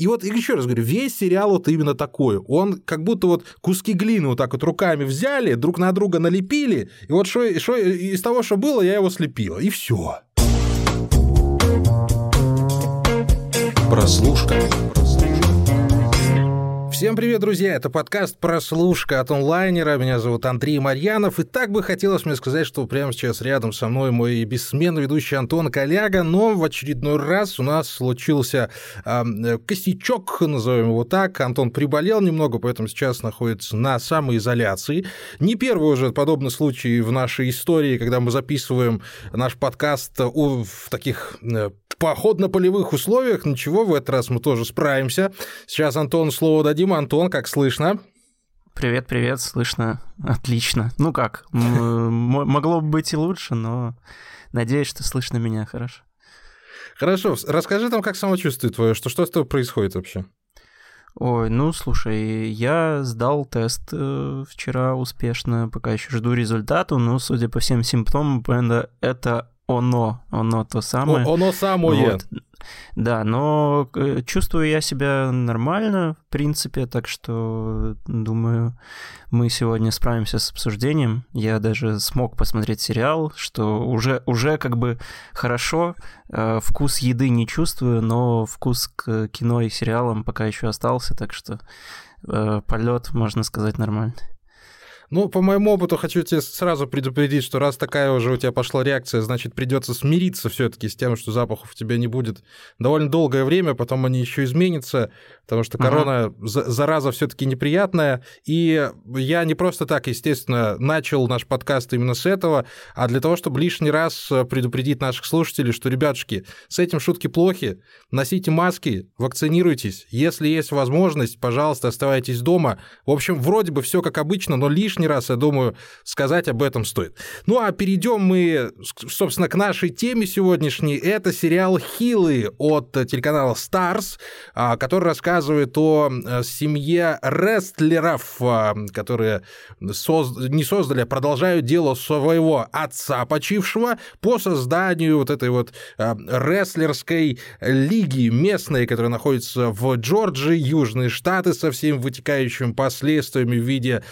И вот еще раз говорю, весь сериал вот именно такой. Он как будто вот куски глины вот так вот руками взяли, друг на друга налепили, и вот что, что из того, что было, я его слепила, и все. Прослушка. Всем привет, друзья! Это подкаст «Прослушка» от онлайнера. Меня зовут Андрей Марьянов. И так бы хотелось мне сказать, что прямо сейчас рядом со мной мой бессменный ведущий Антон Коляга, но в очередной раз у нас случился э, косячок, назовем его так. Антон приболел немного, поэтому сейчас находится на самоизоляции. Не первый уже подобный случай в нашей истории, когда мы записываем наш подкаст в таких э, походно-полевых условиях. Ничего, в этот раз мы тоже справимся. Сейчас, Антон, слово дадим Дима, Антон, как слышно? Привет, привет, слышно отлично. Ну как, могло бы быть и лучше, но надеюсь, что слышно меня хорошо. Хорошо, расскажи там, как самочувствие твое, что, что с тобой происходит вообще? Ой, ну слушай, я сдал тест э, вчера успешно, пока еще жду результату, но судя по всем симптомам, это оно, оно то самое. О, оно самое. Вот. Да, но э, чувствую я себя нормально, в принципе, так что, думаю, мы сегодня справимся с обсуждением. Я даже смог посмотреть сериал, что уже, уже как бы хорошо. Э, вкус еды не чувствую, но вкус к кино и сериалам пока еще остался, так что э, полет, можно сказать, нормальный. Ну, по моему опыту хочу тебе сразу предупредить, что раз такая уже у тебя пошла реакция, значит, придется смириться все-таки с тем, что запахов у тебя не будет довольно долгое время, потом они еще изменятся, потому что корона, ага. зараза все-таки неприятная. И я не просто так, естественно, начал наш подкаст именно с этого, а для того, чтобы лишний раз предупредить наших слушателей, что, ребятушки, с этим шутки плохи, носите маски, вакцинируйтесь, если есть возможность, пожалуйста, оставайтесь дома. В общем, вроде бы все как обычно, но лишний лишний раз, я думаю, сказать об этом стоит. Ну а перейдем мы, собственно, к нашей теме сегодняшней. Это сериал «Хилы» от телеканала Stars, а, который рассказывает о э, семье рестлеров, а, которые соз... не создали, а продолжают дело своего отца почившего по созданию вот этой вот а, рестлерской лиги местной, которая находится в Джорджии, Южные Штаты со всеми вытекающими последствиями в виде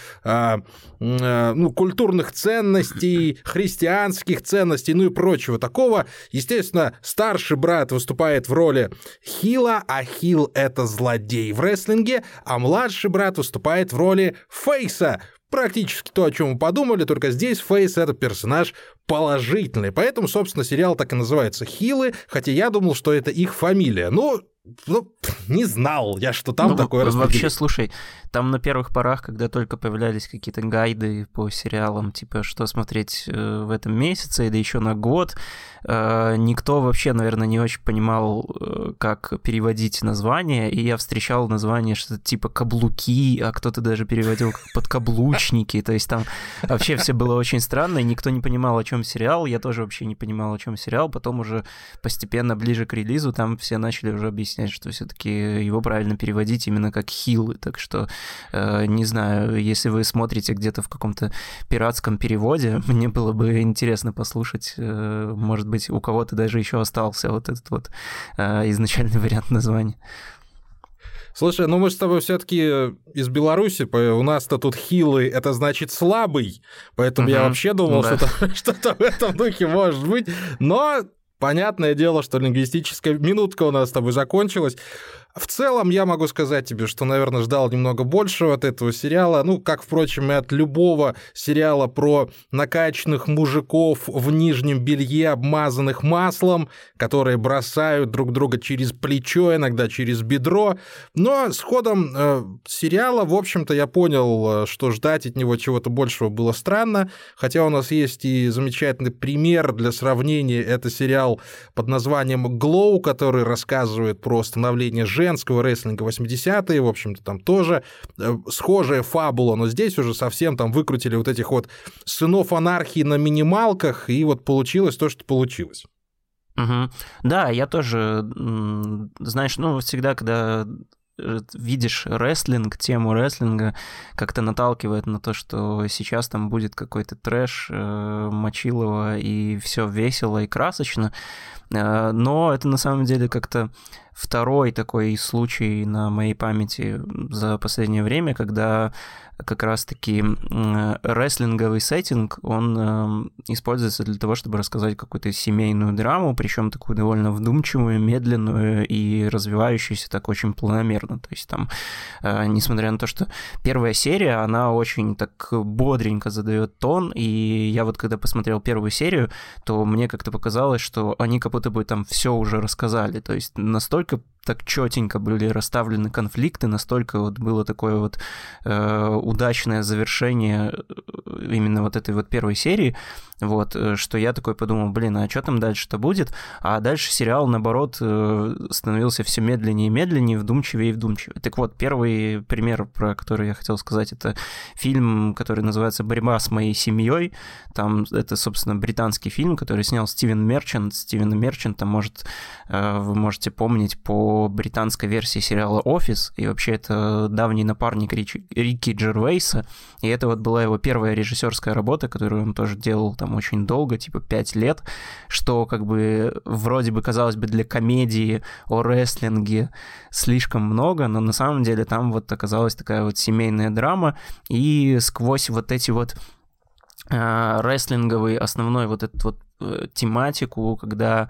ну, культурных ценностей, христианских ценностей, ну и прочего такого. Естественно, старший брат выступает в роли Хила, а Хил — это злодей в рестлинге, а младший брат выступает в роли Фейса, практически то, о чем мы подумали, только здесь Фейс — это персонаж положительный. Поэтому, собственно, сериал так и называется «Хилы», хотя я думал, что это их фамилия. Ну, ну, не знал я, что там ну, такое Вообще, слушай, там на первых порах, когда только появлялись какие-то гайды по сериалам, типа, что смотреть э, в этом месяце или еще на год, э, никто вообще, наверное, не очень понимал, э, как переводить название, и я встречал название что-то типа «каблуки», а кто-то даже переводил как «подкаблучники», то есть там вообще все было очень странно, и никто не понимал, о чем сериал, я тоже вообще не понимал, о чем сериал, потом уже постепенно ближе к релизу там все начали уже объяснять, что все-таки его правильно переводить именно как «хилы», так что Э, не знаю, если вы смотрите где-то в каком-то пиратском переводе, мне было бы интересно послушать, э, может быть, у кого-то даже еще остался вот этот вот э, изначальный вариант названия. Слушай, ну мы с тобой все-таки из Беларуси, у нас-то тут хилый, это значит слабый, поэтому uh-huh. я вообще думал, да. что что-то в этом духе может быть, но понятное дело, что лингвистическая минутка у нас с тобой закончилась. В целом, я могу сказать тебе, что, наверное, ждал немного большего от этого сериала. Ну, как, впрочем, и от любого сериала про накачанных мужиков в нижнем белье, обмазанных маслом, которые бросают друг друга через плечо, иногда через бедро. Но с ходом э, сериала, в общем-то, я понял, э, что ждать от него чего-то большего было странно. Хотя у нас есть и замечательный пример для сравнения. Это сериал под названием «Глоу», который рассказывает про становление женского рестлинга 80-е, в общем-то, там тоже э, схожая фабула, но здесь уже совсем там выкрутили вот этих вот сынов анархии на минималках, и вот получилось то, что получилось. Угу. Да, я тоже, знаешь, ну, всегда, когда э, видишь рестлинг, тему рестлинга, как-то наталкивает на то, что сейчас там будет какой-то трэш, э, мочилово, и все весело и красочно. Э, но это на самом деле как-то второй такой случай на моей памяти за последнее время, когда как раз-таки рестлинговый сеттинг, он э, используется для того, чтобы рассказать какую-то семейную драму, причем такую довольно вдумчивую, медленную и развивающуюся так очень планомерно. То есть там, э, несмотря на то, что первая серия, она очень так бодренько задает тон, и я вот когда посмотрел первую серию, то мне как-то показалось, что они как будто бы там все уже рассказали. То есть настолько так четенько были расставлены конфликты, настолько вот было такое вот э, удачное завершение э, именно вот этой вот первой серии, вот, э, что я такой подумал, блин, а что там дальше-то будет? А дальше сериал, наоборот, э, становился все медленнее и медленнее, вдумчивее и вдумчивее. Так вот, первый пример, про который я хотел сказать, это фильм, который называется «Борьба с моей семьей». Там это, собственно, британский фильм, который снял Стивен Мерчант. Стивена Мерчанта, может, э, вы можете помнить по британской версии сериала «Офис», и вообще это давний напарник Ричи, Рики Джервейса, и это вот была его первая режиссерская работа, которую он тоже делал там очень долго, типа 5 лет, что как бы вроде бы казалось бы для комедии о рестлинге слишком много, но на самом деле там вот оказалась такая вот семейная драма, и сквозь вот эти вот э, рестлинговый основной вот этот вот тематику, когда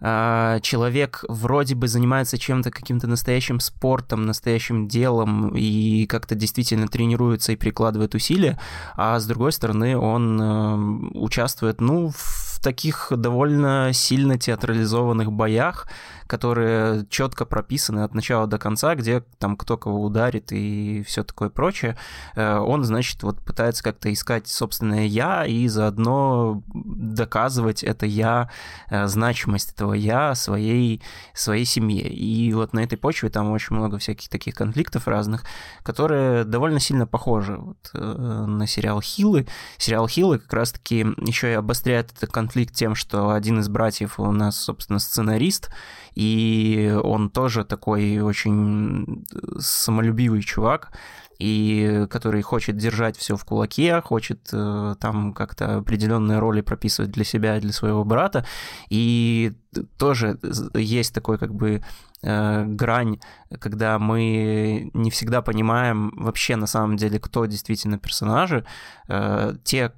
а, человек вроде бы занимается чем-то, каким-то настоящим спортом, настоящим делом и как-то действительно тренируется и прикладывает усилия, а с другой стороны он э, участвует, ну, в таких довольно сильно театрализованных боях, которые четко прописаны от начала до конца, где там кто кого ударит и все такое прочее, э, он, значит, вот пытается как-то искать собственное я и заодно доказывать это я, э, значимость этого я своей, своей семье. И вот на этой почве там очень много всяких таких конфликтов разных, которые довольно сильно похожи вот, э, на сериал Хилы. Сериал Хилы как раз-таки еще и обостряет этот конфликт тем, что один из братьев у нас, собственно, сценарист, и он тоже такой очень самолюбивый чувак, и который хочет держать все в кулаке, хочет э, там как-то определенные роли прописывать для себя и для своего брата, и тоже есть такой как бы э, грань, когда мы не всегда понимаем вообще на самом деле, кто действительно персонажи, э, те,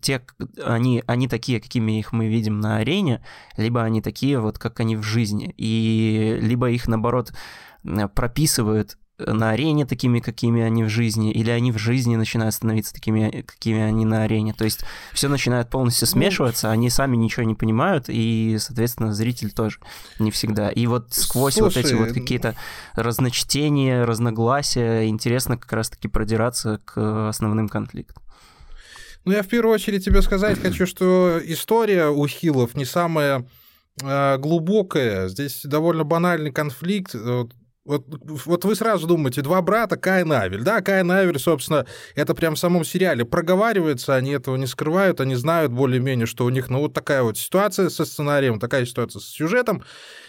те, они, они такие, какими их мы видим на арене, либо они такие вот, как они в жизни, и либо их, наоборот, прописывают на арене такими, какими они в жизни, или они в жизни начинают становиться такими, какими они на арене. То есть все начинает полностью ну, смешиваться, они сами ничего не понимают, и, соответственно, зритель тоже не всегда. И вот сквозь Слушай, вот эти вот какие-то разночтения, разногласия, интересно как раз-таки продираться к основным конфликтам. Ну, я в первую очередь тебе сказать хочу, что история у Хилов не самая э, глубокая. Здесь довольно банальный конфликт. Вот, вот вы сразу думаете, два брата, Каин Авель. Да, Каин Авель, собственно, это прям в самом сериале проговаривается, они этого не скрывают, они знают более-менее, что у них, ну, вот такая вот ситуация со сценарием, такая ситуация с сюжетом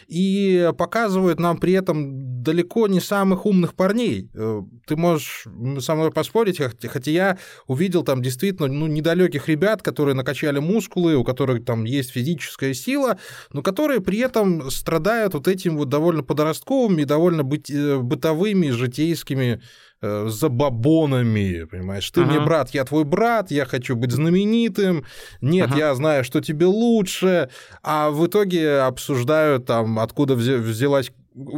и показывают нам при этом далеко не самых умных парней. Э, ты можешь со мной поспорить, хотя я увидел там действительно ну, недалеких ребят, которые накачали мускулы, у которых там есть физическая сила, но которые при этом страдают вот этим вот довольно подростковыми довольно э, бытовыми, житейскими э, забабонами, понимаешь? Ты ага. мне брат, я твой брат, я хочу быть знаменитым, нет, ага. я знаю, что тебе лучше, а в итоге обсуждают там, откуда взялась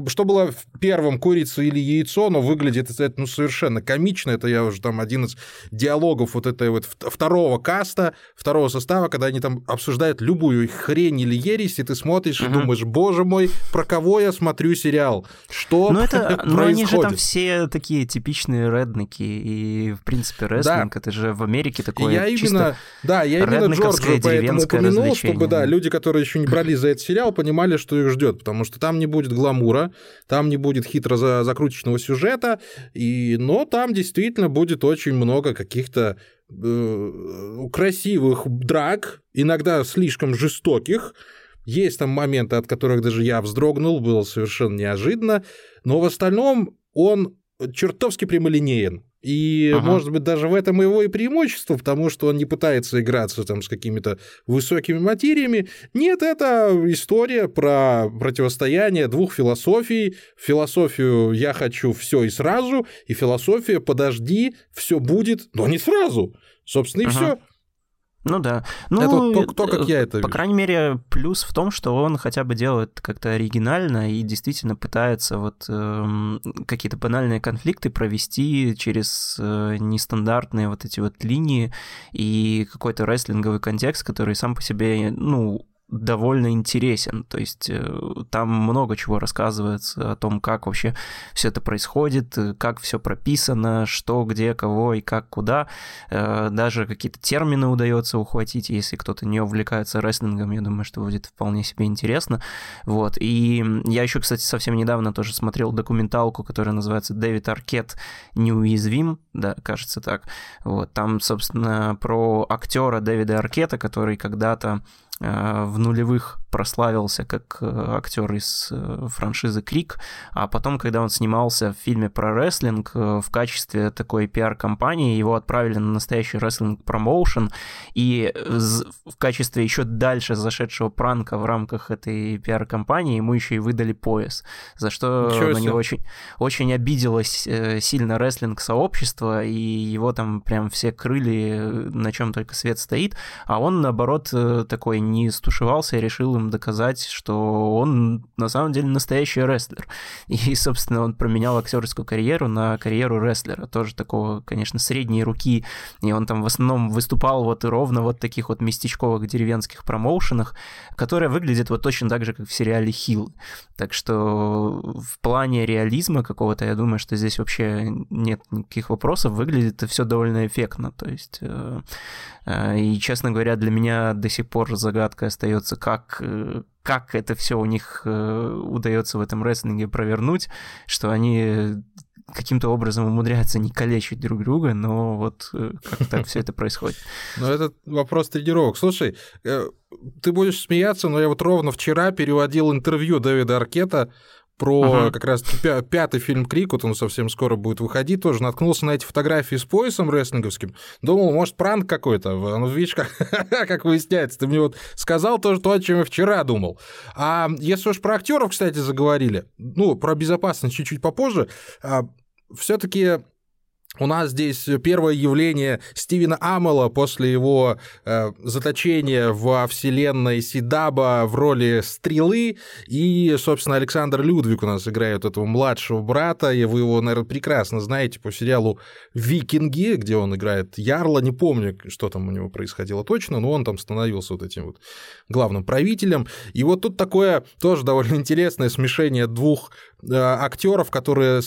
что было первым, курица или яйцо, но выглядит это ну, совершенно комично. Это я уже там один из диалогов вот этой вот второго каста, второго состава, когда они там обсуждают любую хрень или ересь, и ты смотришь угу. и думаешь, боже мой, про кого я смотрю сериал? Что ну, это, происходит? Ну, они же там все такие типичные редники, и, в принципе, рестлинг, да. это же в Америке такое я именно, Да, я именно Джорджа поэтому упомянул, чтобы, да, люди, которые еще не брались за этот сериал, понимали, что их ждет, потому что там не будет гламура, гламура, там не будет хитро за закрученного сюжета, и, но там действительно будет очень много каких-то э, красивых драк, иногда слишком жестоких, есть там моменты, от которых даже я вздрогнул, было совершенно неожиданно, но в остальном он чертовски прямолинеен. И, ага. может быть, даже в этом его и преимущество, потому что он не пытается играться там с какими-то высокими материями. Нет, это история про противостояние двух философий. Философию «я хочу все и сразу», и философия «подожди, все будет, но не сразу». Собственно, и ага. все. Ну да. Ну, это то, то, как я это По вижу. крайней мере, плюс в том, что он хотя бы делает как-то оригинально и действительно пытается вот э, какие-то банальные конфликты провести через э, нестандартные вот эти вот линии и какой-то рестлинговый контекст, который сам по себе, ну, довольно интересен. То есть э, там много чего рассказывается о том, как вообще все это происходит, э, как все прописано, что, где, кого и как, куда. Э, даже какие-то термины удается ухватить, если кто-то не увлекается рестлингом, я думаю, что будет вполне себе интересно. Вот. И я еще, кстати, совсем недавно тоже смотрел документалку, которая называется «Дэвид Аркет неуязвим», да, кажется так. Вот. Там, собственно, про актера Дэвида Аркета, который когда-то в нулевых прославился как э, актер из э, франшизы Крик, а потом, когда он снимался в фильме про рестлинг э, в качестве такой пиар-компании, его отправили на настоящий рестлинг промоушен, и в качестве еще дальше зашедшего пранка в рамках этой пиар-компании ему еще и выдали пояс, за что Ничего на него очень, очень обиделось сильно рестлинг-сообщество, и его там прям все крыли, на чем только свет стоит, а он, наоборот, такой не стушевался и решил им доказать, что он на самом деле настоящий рестлер. И, собственно, он променял актерскую карьеру на карьеру рестлера, тоже такого, конечно, средней руки. И он там в основном выступал вот ровно вот таких вот местечковых деревенских промоушенах, которые выглядят вот точно так же, как в сериале Хилл. Так что в плане реализма какого-то, я думаю, что здесь вообще нет никаких вопросов, выглядит это все довольно эффектно. То есть э, э, и, честно говоря, для меня до сих пор загадкой остается, как, как это все у них э, удается в этом рестлинге провернуть, что они каким-то образом умудряются не калечить друг друга, но вот э, как так все это происходит. Ну, это вопрос тренировок. Слушай, ты будешь смеяться, но я вот ровно вчера переводил интервью Дэвида Аркета про uh-huh. как раз пятый фильм Крик, вот он совсем скоро будет выходить, тоже наткнулся на эти фотографии с поясом рестлинговским, думал, может, пранк какой-то, ну, видишь, как, как выясняется, ты мне вот сказал тоже то, о чем я вчера думал. А если уж про актеров, кстати, заговорили, ну, про безопасность чуть-чуть попозже, а, все-таки у нас здесь первое явление Стивена Амела после его э, заточения во вселенной Сидаба в роли стрелы. И, собственно, Александр Людвиг у нас играет этого младшего брата. И вы его, наверное, прекрасно знаете по сериалу «Викинги», где он играет Ярла. Не помню, что там у него происходило точно, но он там становился вот этим вот главным правителем. И вот тут такое тоже довольно интересное смешение двух актеров, которые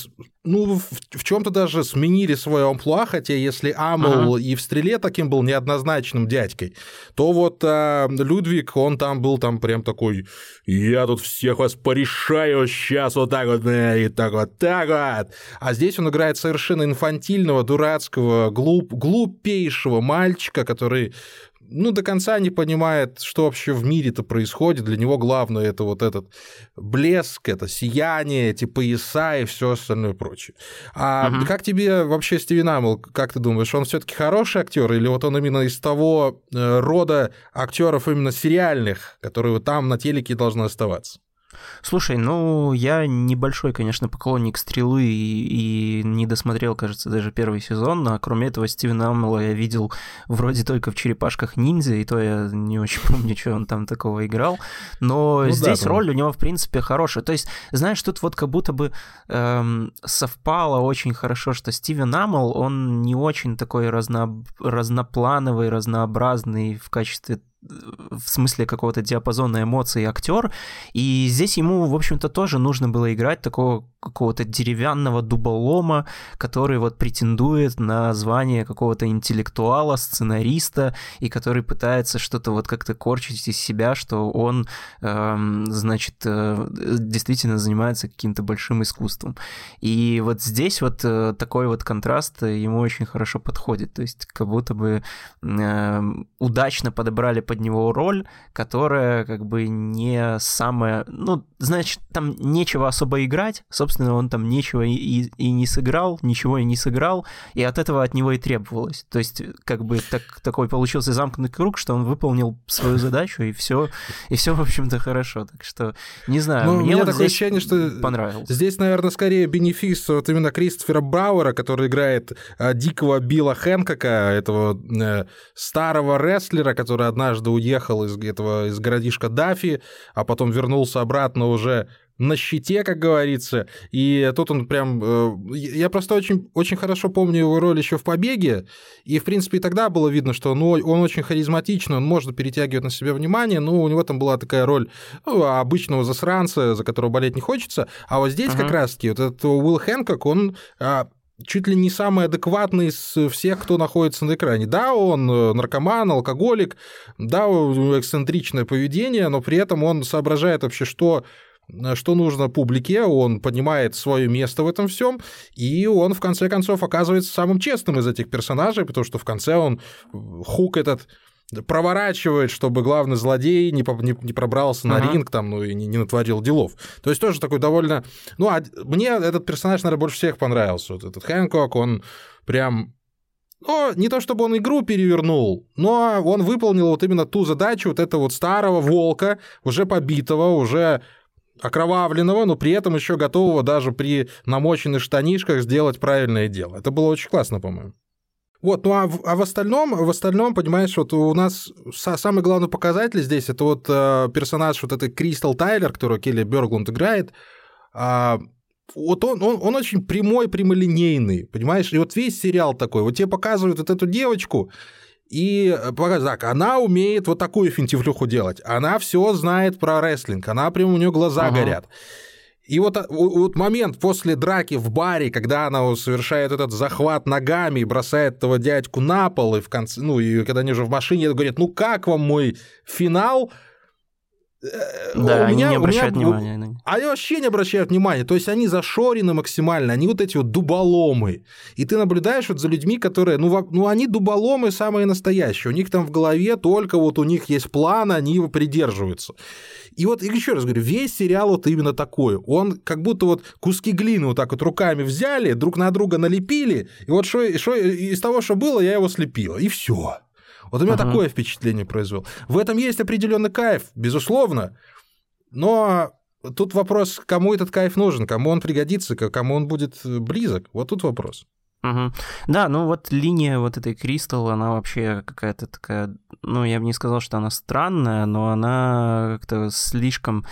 ну, в, в чем-то даже сменили свое амплуа, хотя если Амел ага. и в стреле таким был неоднозначным дядькой, то вот э, Людвиг, он там был там прям такой, я тут всех вас порешаю сейчас вот так вот, э, и так вот, так вот. А здесь он играет совершенно инфантильного, дурацкого, глуп, глупейшего мальчика, который ну, до конца не понимает, что вообще в мире-то происходит. Для него главное это вот этот блеск, это сияние, эти пояса и все остальное прочее. А угу. как тебе вообще Стивен Амел, как ты думаешь, он все-таки хороший актер или вот он именно из того э, рода актеров именно сериальных, которые там на телеке должны оставаться? Слушай, ну, я небольшой, конечно, поклонник «Стрелы» и, и не досмотрел, кажется, даже первый сезон, а кроме этого Стивена Амела я видел вроде только в «Черепашках ниндзя», и то я не очень помню, что он там такого играл, но ну, здесь да, роль у него, в принципе, хорошая. То есть, знаешь, тут вот как будто бы эм, совпало очень хорошо, что Стивен Амел, он не очень такой разно... разноплановый, разнообразный в качестве в смысле какого-то диапазона эмоций актер, и здесь ему, в общем-то, тоже нужно было играть такого какого-то деревянного дуболома, который вот претендует на звание какого-то интеллектуала, сценариста, и который пытается что-то вот как-то корчить из себя, что он, э, значит, э, действительно занимается каким-то большим искусством. И вот здесь вот э, такой вот контраст ему очень хорошо подходит, то есть как будто бы э, удачно подобрали под него роль, которая как бы не самая... Ну, значит, там нечего особо играть, собственно, он там нечего и, и, и не сыграл, ничего и не сыграл, и от этого от него и требовалось. То есть, как бы так, такой получился замкнутый круг, что он выполнил свою задачу, и все, и все, в общем-то, хорошо. Так что, не знаю, ну, мне вот такое ощущение, что понравилось. Здесь, наверное, скорее бенефис вот именно Кристофера Брауэра, который играет а, дикого Билла Хэнкока, этого э, старого рестлера, который однажды уехал из этого из городишка Дафи, а потом вернулся обратно уже на щите, как говорится. И тут он прям... Э, я просто очень, очень хорошо помню его роль еще в «Побеге», и, в принципе, и тогда было видно, что ну, он очень харизматичный, он может перетягивать на себя внимание, но у него там была такая роль ну, обычного засранца, за которого болеть не хочется. А вот здесь uh-huh. как раз-таки вот этот Уилл Хэнкок, он а, чуть ли не самый адекватный из всех, кто находится на экране. Да, он э, наркоман, алкоголик, да, у него эксцентричное поведение, но при этом он соображает вообще, что э, что нужно публике, он понимает свое место в этом всем, и он в конце концов оказывается самым честным из этих персонажей, потому что в конце он э, хук этот проворачивает, чтобы главный злодей не, не, не пробрался ага. на ринг там, ну и не, не натворил делов. То есть тоже такой довольно... Ну, а мне этот персонаж, наверное, больше всех понравился. Вот этот Хэнкок, он прям ну, не то чтобы он игру перевернул, но он выполнил вот именно ту задачу вот этого вот старого волка, уже побитого, уже окровавленного, но при этом еще готового даже при намоченных штанишках сделать правильное дело. Это было очень классно, по-моему. Вот, ну а в, а в остальном, в остальном, понимаешь, вот у нас самый главный показатель здесь это вот э, персонаж вот этой Кристал Тайлер, которую Келли Берглунд играет. Э, вот он, он, он очень прямой, прямолинейный, понимаешь? И вот весь сериал такой. Вот тебе показывают вот эту девочку, и показывают, так, она умеет вот такую финтифлюху делать. Она все знает про рестлинг, она прям у нее глаза ага. горят. И вот, а, вот момент после драки в баре, когда она совершает этот захват ногами и бросает этого дядьку на пол, и в конце, ну, и когда они уже в машине, говорят, ну как вам мой финал? Э, да, у они меня, не обращают меня, внимания. Они вообще не обращают внимания. То есть они зашорены максимально, они вот эти вот дуболомы. И ты наблюдаешь вот за людьми, которые, ну, ну они дуболомы самые настоящие. У них там в голове только вот у них есть план, они его придерживаются. И вот еще раз говорю, весь сериал вот именно такой. Он как будто вот куски глины вот так вот руками взяли, друг на друга налепили, и вот что, что из того, что было, я его слепила, и все. Вот у меня uh-huh. такое впечатление произвел. В этом есть определенный кайф, безусловно, но тут вопрос, кому этот кайф нужен, кому он пригодится, кому он будет близок. Вот тут вопрос. Угу. Да, ну вот линия вот этой Кристал, она вообще какая-то такая, ну я бы не сказал, что она странная, но она как-то слишком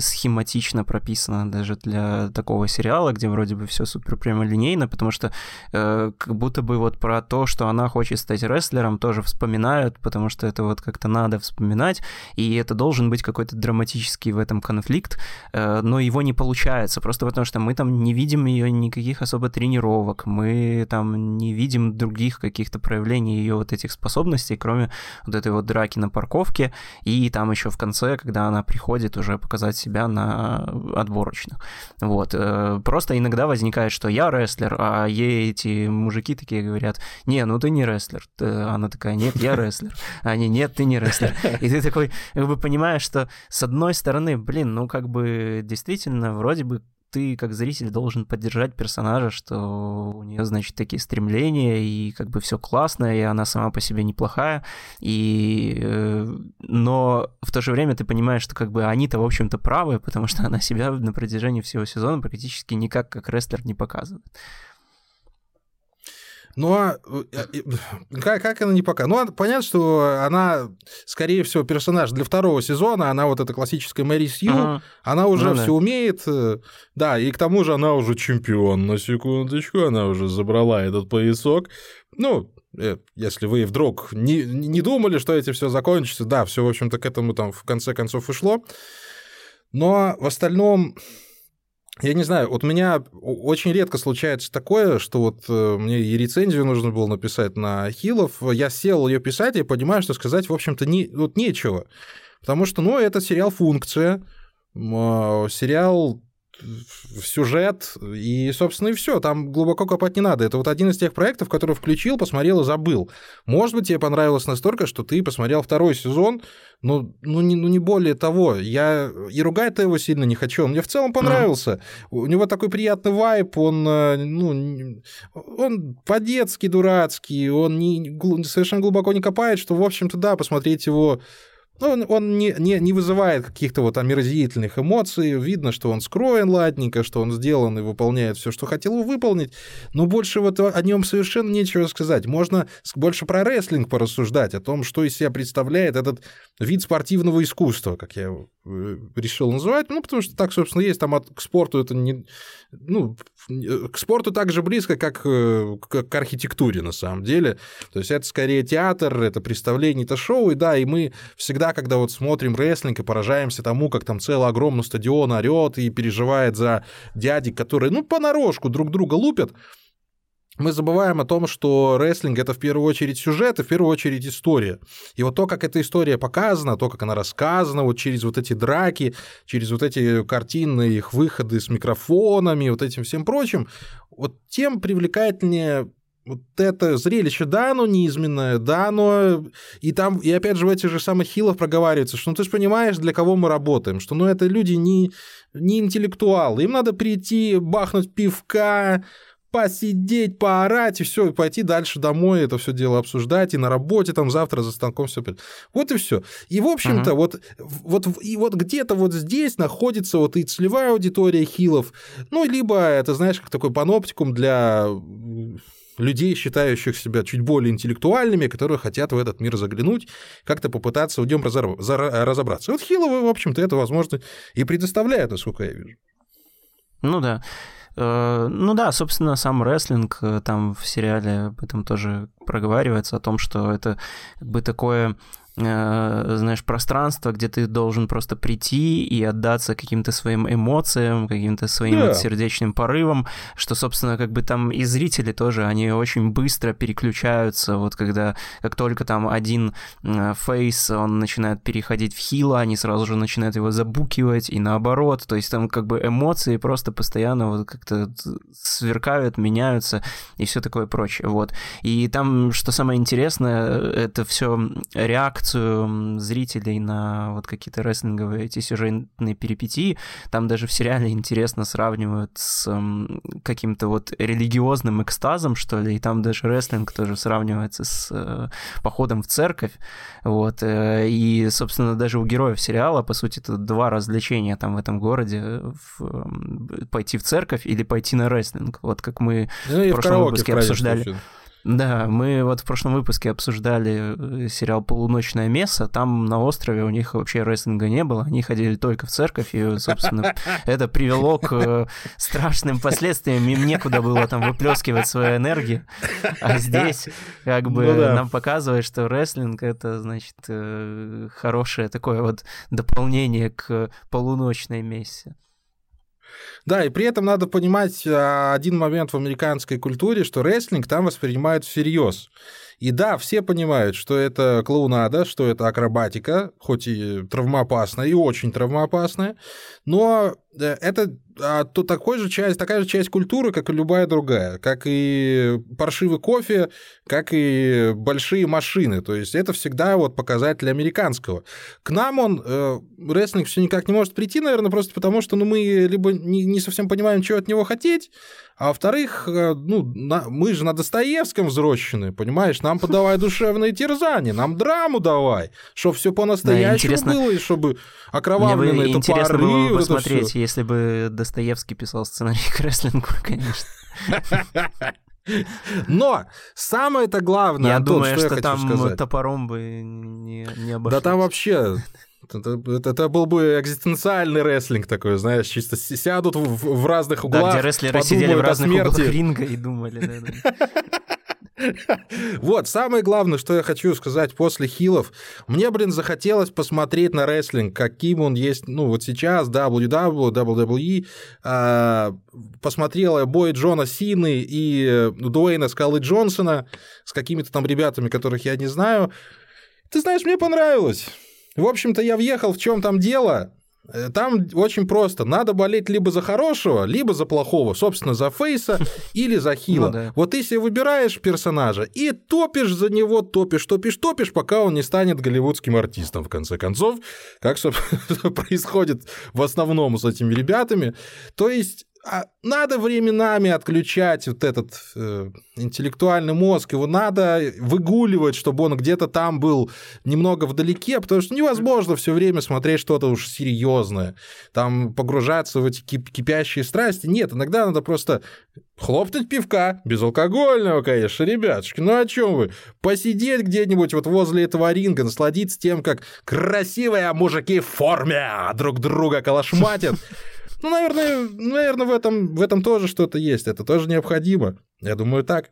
схематично прописана даже для такого сериала, где вроде бы все супер прямолинейно, потому что э, как будто бы вот про то, что она хочет стать рестлером, тоже вспоминают, потому что это вот как-то надо вспоминать, и это должен быть какой-то драматический в этом конфликт, э, но его не получается, просто потому что мы там не видим ее никаких особо тренировок, мы там не видим других каких-то проявлений ее вот этих способностей, кроме вот этой вот драки на парковке, и там еще в конце, когда она приходит уже показать себя на отборочных. Вот. Э, просто иногда возникает, что я рестлер, а ей эти мужики такие говорят, не, ну ты не рестлер. Она такая, нет, я рестлер. Они, нет, ты не рестлер. И ты такой, как бы понимаешь, что с одной стороны, блин, ну как бы действительно вроде бы ты как зритель должен поддержать персонажа, что у нее, значит, такие стремления, и как бы все классно, и она сама по себе неплохая, и... Э, но в то же время ты понимаешь, что как бы они-то, в общем-то, правы, потому что она себя на протяжении всего сезона практически никак как рестлер не показывает. Ну, а э, как, как она не пока? Ну, понятно, что она, скорее всего, персонаж для второго сезона, она вот эта классическая Мэри Сью, ага. она уже ну, все да. умеет, э, да, и к тому же она уже чемпион, на секундочку, она уже забрала этот поясок. Ну, э, если вы вдруг не, не думали, что эти все закончится, да, все, в общем-то, к этому там в конце концов и шло. Но в остальном я не знаю, вот у меня очень редко случается такое, что вот э, мне и рецензию нужно было написать на Хилов, я сел ее писать и понимаю, что сказать, в общем-то, не, вот нечего. Потому что, ну, это сериал «Функция», а, сериал в сюжет, и, собственно, и все. Там глубоко копать не надо. Это вот один из тех проектов, который включил, посмотрел и забыл. Может быть, тебе понравилось настолько, что ты посмотрел второй сезон, но ну, не, ну, не более того. Я и ругать-то его сильно не хочу. Он мне в целом понравился. Mm. У него такой приятный вайп, он, э, ну, он по-детски дурацкий, он не, совершенно глубоко не копает, что, в общем-то, да, посмотреть его ну, он, не, не, не вызывает каких-то вот омерзительных эмоций. Видно, что он скроен ладненько, что он сделан и выполняет все, что хотел выполнить. Но больше вот о нем совершенно нечего сказать. Можно больше про рестлинг порассуждать, о том, что из себя представляет этот вид спортивного искусства, как я решил называть. Ну, потому что так, собственно, есть. Там от, к спорту это не... Ну, к спорту так же близко, как э, к, архитектуре, на самом деле. То есть это скорее театр, это представление, это шоу. И да, и мы всегда когда вот смотрим рестлинг и поражаемся тому, как там целый огромный стадион орет и переживает за дядек, которые, ну, понарошку друг друга лупят, мы забываем о том, что рестлинг — это в первую очередь сюжет и в первую очередь история. И вот то, как эта история показана, то, как она рассказана, вот через вот эти драки, через вот эти картины, их выходы с микрофонами, вот этим всем прочим, вот тем привлекательнее вот это зрелище, да, оно неизменное, да, но и там, и опять же в этих же самых хилах проговаривается, что ну ты же понимаешь, для кого мы работаем, что ну это люди не, не интеллектуалы, им надо прийти, бахнуть пивка, посидеть, поорать, и все, и пойти дальше домой, это все дело обсуждать, и на работе там завтра за станком все. Вот и все. И, в общем-то, uh-huh. вот, вот, и вот где-то вот здесь находится вот и целевая аудитория хилов, ну, либо это, знаешь, как такой паноптикум для людей, считающих себя чуть более интеллектуальными, которые хотят в этот мир заглянуть, как-то попытаться в нем разобраться. Вот Хилова, в общем-то, это, возможно, и предоставляет, насколько я вижу. Ну да. Э, ну да, собственно, сам рестлинг, э, там в сериале об этом тоже проговаривается, о том, что это как бы такое знаешь, пространство, где ты должен просто прийти и отдаться каким-то своим эмоциям, каким-то своим yeah. сердечным порывам, что, собственно, как бы там и зрители тоже, они очень быстро переключаются, вот когда, как только там один э, фейс, он начинает переходить в хила, они сразу же начинают его забукивать, и наоборот, то есть там как бы эмоции просто постоянно вот как-то сверкают, меняются, и все такое прочее, вот. И там, что самое интересное, это все реакция реакцию зрителей на вот какие-то рестлинговые эти сюжетные перипетии. Там даже в сериале интересно сравнивают с каким-то вот религиозным экстазом, что ли, и там даже рестлинг тоже сравнивается с э, походом в церковь, вот, э, и, собственно, даже у героев сериала, по сути, это два развлечения там в этом городе, в, пойти в церковь или пойти на рестлинг, вот как мы ну, в прошлом выпуске обсуждали. Случае. Да, мы вот в прошлом выпуске обсуждали э, сериал «Полуночная месса». Там на острове у них вообще рестлинга не было. Они ходили только в церковь, и, собственно, это привело к э, страшным последствиям. Им некуда было там выплескивать свою энергию. А здесь как бы ну, да. нам показывает, что рестлинг — это, значит, э, хорошее такое вот дополнение к полуночной мессе. Да, и при этом надо понимать а, один момент в американской культуре, что рестлинг там воспринимают всерьез. И да, все понимают, что это клоунада, что это акробатика, хоть и травмоопасная, и очень травмоопасная, но э, это а, то такой же часть, такая же часть культуры, как и любая другая, как и паршивый кофе, как и большие машины. То есть это всегда вот показатель американского. К нам он, э, рестлинг все никак не может прийти, наверное, просто потому что ну, мы либо не, не совсем понимаем, что от него хотеть, а во-вторых, э, ну, на, мы же на Достоевском взрослены, понимаешь? Нам подавай душевные терзания, нам драму давай, чтобы все по-настоящему да, было, и чтобы окровавленные топоры... Интересно было бы посмотреть, если бы Достоевский писал сценарий к рестлингу, конечно. Но самое-то главное, я Антон, думаю, что, что я там сказать. топором бы не, не обошлось. Да там вообще это, это, это был бы экзистенциальный рестлинг такой, знаешь, чисто сядут в, в разных углах. Да, где рестлеры сидели в разных углах ринга и думали. Вот, самое главное, что я хочу сказать после хилов. Мне, блин, захотелось посмотреть на рестлинг, каким он есть, ну, вот сейчас, WW, WWE. А, посмотрела бой Джона Сины и Дуэйна Скалы Джонсона с какими-то там ребятами, которых я не знаю. Ты знаешь, мне понравилось. В общем-то, я въехал, в чем там дело. Э, там очень просто. Надо болеть либо за хорошего, либо за плохого. Собственно, за Фейса или за Хила. Ну, да. Вот ты себе выбираешь персонажа и топишь за него, топишь, топишь, топишь, пока он не станет голливудским артистом, в конце концов. Как происходит в основном с этими ребятами. То есть а надо временами отключать вот этот э, интеллектуальный мозг, его надо выгуливать, чтобы он где-то там был немного вдалеке, потому что невозможно все время смотреть что-то уж серьезное, там погружаться в эти кип- кипящие страсти. Нет, иногда надо просто хлопнуть пивка, безалкогольного, конечно, ребятушки, ну о чем вы? Посидеть где-нибудь вот возле этого ринга, насладиться тем, как красивые мужики в форме друг друга калашматят, ну, наверное, наверное, в этом, в этом тоже что-то есть. Это тоже необходимо. Я думаю, так.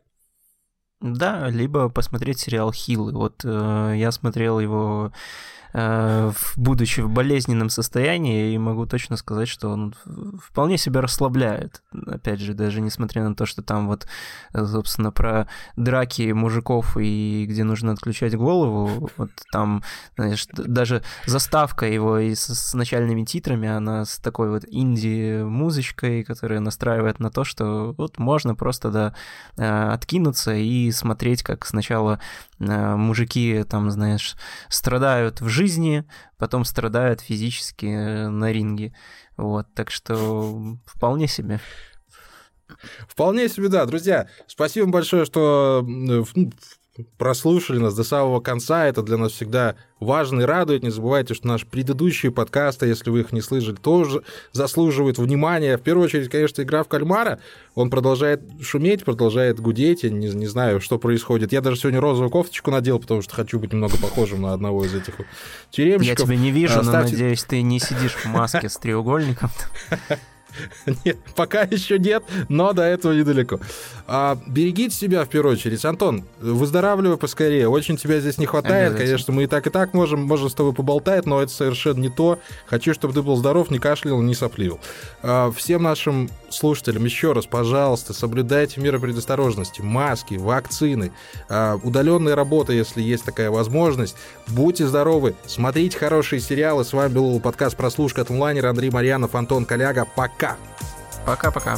Да, либо посмотреть сериал Хилы. Вот э, я смотрел его Э, будучи в болезненном состоянии, и могу точно сказать, что он вполне себя расслабляет. Опять же, даже несмотря на то, что там вот, собственно, про драки мужиков и где нужно отключать голову, вот там, знаешь, даже заставка его и с, с начальными титрами, она с такой вот инди-музычкой, которая настраивает на то, что вот можно просто, да, э, откинуться и смотреть, как сначала э, мужики, там, знаешь, страдают в жизни, потом страдают физически э, на ринге. Вот, так что вполне себе. Вполне себе, да. Друзья, спасибо большое, что ну, прослушали нас до самого конца. Это для нас всегда важно и радует. Не забывайте, что наши предыдущие подкасты, если вы их не слышали, тоже заслуживают внимания. В первую очередь, конечно, игра в кальмара. Он продолжает шуметь, продолжает гудеть. Я не, не знаю, что происходит. Я даже сегодня розовую кофточку надел, потому что хочу быть немного похожим на одного из этих тюремщиков. Я тебя не вижу, Ставьте... но надеюсь, ты не сидишь в маске с треугольником. Нет, пока еще нет, но до этого недалеко. А, берегите себя в первую очередь. Антон, выздоравливай поскорее. Очень тебя здесь не хватает. Конечно, мы и так, и так можем, можем с тобой поболтать, но это совершенно не то. Хочу, чтобы ты был здоров, не кашлял, не сопливил. А, всем нашим слушателям еще раз, пожалуйста, соблюдайте меры предосторожности. Маски, вакцины, а, удаленная работа, если есть такая возможность. Будьте здоровы, смотрите хорошие сериалы. С вами был подкаст «Прослушка» от онлайнера Андрей Марьянов, Антон Коляга. Пока! Пока-пока.